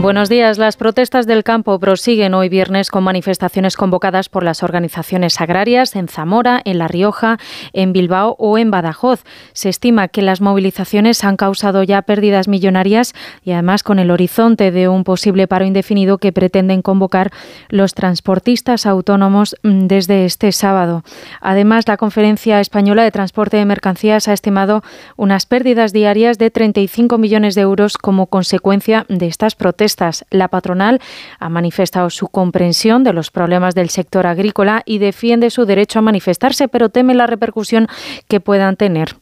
Buenos días. Las protestas del campo prosiguen hoy viernes con manifestaciones convocadas por las organizaciones agrarias en Zamora, en La Rioja, en Bilbao o en Badajoz. Se estima que las movilizaciones han causado ya pérdidas millonarias y además con el horizonte de un posible paro indefinido que pretenden convocar los transportistas autónomos mm, desde este sábado. Además, la Conferencia Española de Transporte de Mercancías ha estimado unas pérdidas diarias de 35 millones de euros como consecuencia de estas protestas la patronal ha manifestado su comprensión de los problemas del sector agrícola y defiende su derecho a manifestarse, pero teme la repercusión que puedan tener.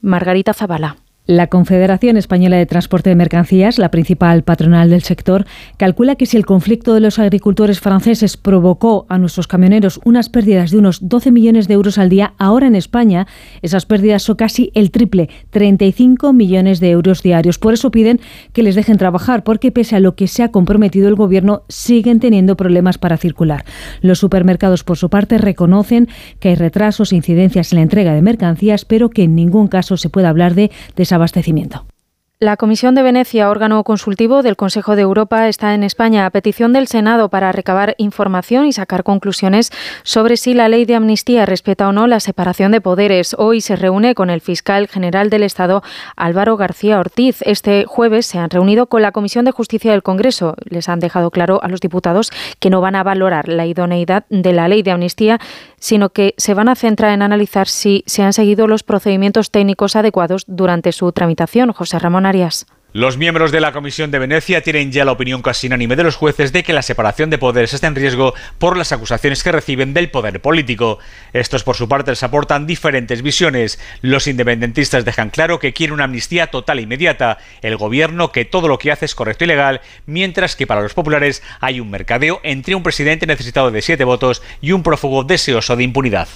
Margarita Zavala. La Confederación Española de Transporte de Mercancías, la principal patronal del sector, calcula que si el conflicto de los agricultores franceses provocó a nuestros camioneros unas pérdidas de unos 12 millones de euros al día, ahora en España esas pérdidas son casi el triple, 35 millones de euros diarios. Por eso piden que les dejen trabajar, porque pese a lo que se ha comprometido el Gobierno, siguen teniendo problemas para circular. Los supermercados, por su parte, reconocen que hay retrasos e incidencias en la entrega de mercancías, pero que en ningún caso se puede hablar de abastecimiento. La Comisión de Venecia, órgano consultivo del Consejo de Europa, está en España a petición del Senado para recabar información y sacar conclusiones sobre si la ley de amnistía respeta o no la separación de poderes. Hoy se reúne con el fiscal general del Estado, Álvaro García Ortiz. Este jueves se han reunido con la Comisión de Justicia del Congreso. Les han dejado claro a los diputados que no van a valorar la idoneidad de la ley de amnistía, sino que se van a centrar en analizar si se han seguido los procedimientos técnicos adecuados durante su tramitación. José Ramón los miembros de la Comisión de Venecia tienen ya la opinión casi unánime de los jueces de que la separación de poderes está en riesgo por las acusaciones que reciben del poder político. Estos, por su parte, les aportan diferentes visiones. Los independentistas dejan claro que quieren una amnistía total e inmediata, el gobierno que todo lo que hace es correcto y legal, mientras que para los populares hay un mercadeo entre un presidente necesitado de siete votos y un prófugo deseoso de impunidad.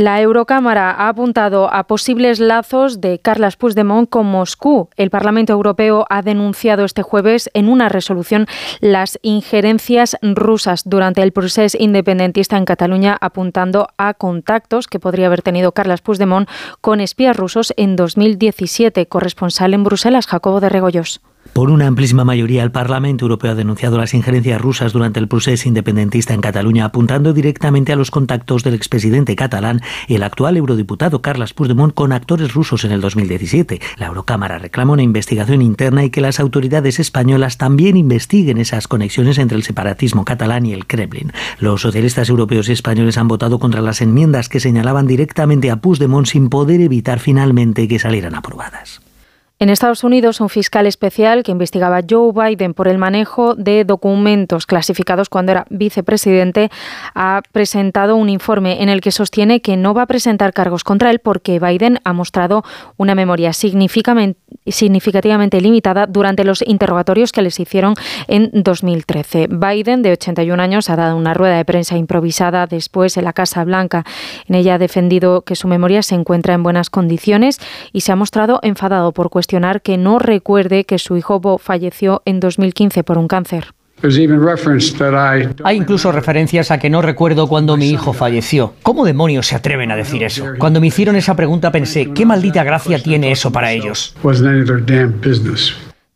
La Eurocámara ha apuntado a posibles lazos de Carles Puigdemont con Moscú. El Parlamento Europeo ha denunciado este jueves en una resolución las injerencias rusas durante el proceso independentista en Cataluña, apuntando a contactos que podría haber tenido Carles Puigdemont con espías rusos en 2017. Corresponsal en Bruselas, Jacobo de Regoyos. Por una amplísima mayoría, el Parlamento Europeo ha denunciado las injerencias rusas durante el proceso independentista en Cataluña, apuntando directamente a los contactos del expresidente catalán y el actual eurodiputado Carles Puigdemont con actores rusos en el 2017. La Eurocámara reclama una investigación interna y que las autoridades españolas también investiguen esas conexiones entre el separatismo catalán y el Kremlin. Los socialistas europeos y españoles han votado contra las enmiendas que señalaban directamente a Puigdemont sin poder evitar finalmente que salieran aprobadas. En Estados Unidos, un fiscal especial que investigaba a Joe Biden por el manejo de documentos clasificados cuando era vicepresidente ha presentado un informe en el que sostiene que no va a presentar cargos contra él porque Biden ha mostrado una memoria significativamente limitada durante los interrogatorios que les hicieron en 2013. Biden, de 81 años, ha dado una rueda de prensa improvisada después en la Casa Blanca. En ella ha defendido que su memoria se encuentra en buenas condiciones y se ha mostrado enfadado por cuestiones que no recuerde que su hijo Bo falleció en 2015 por un cáncer. Hay incluso referencias a que no recuerdo cuando mi hijo falleció. ¿Cómo demonios se atreven a decir eso? Cuando me hicieron esa pregunta pensé, ¿qué maldita gracia tiene eso para ellos?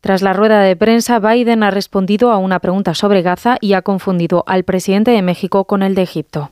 Tras la rueda de prensa, Biden ha respondido a una pregunta sobre Gaza y ha confundido al presidente de México con el de Egipto.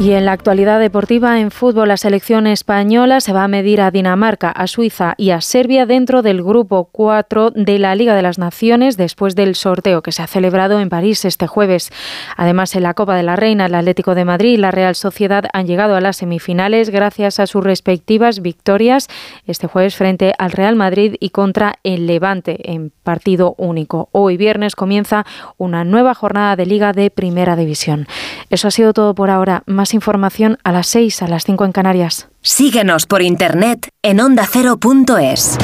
Y en la actualidad deportiva, en fútbol, la selección española se va a medir a Dinamarca, a Suiza y a Serbia dentro del grupo 4 de la Liga de las Naciones después del sorteo que se ha celebrado en París este jueves. Además, en la Copa de la Reina, el Atlético de Madrid y la Real Sociedad han llegado a las semifinales gracias a sus respectivas victorias este jueves frente al Real Madrid y contra el Levante en partido único. Hoy viernes comienza una nueva jornada de Liga de Primera División. Eso ha sido todo por ahora. Más información a las 6, a las 5 en Canarias. Síguenos por internet en ondacero.es.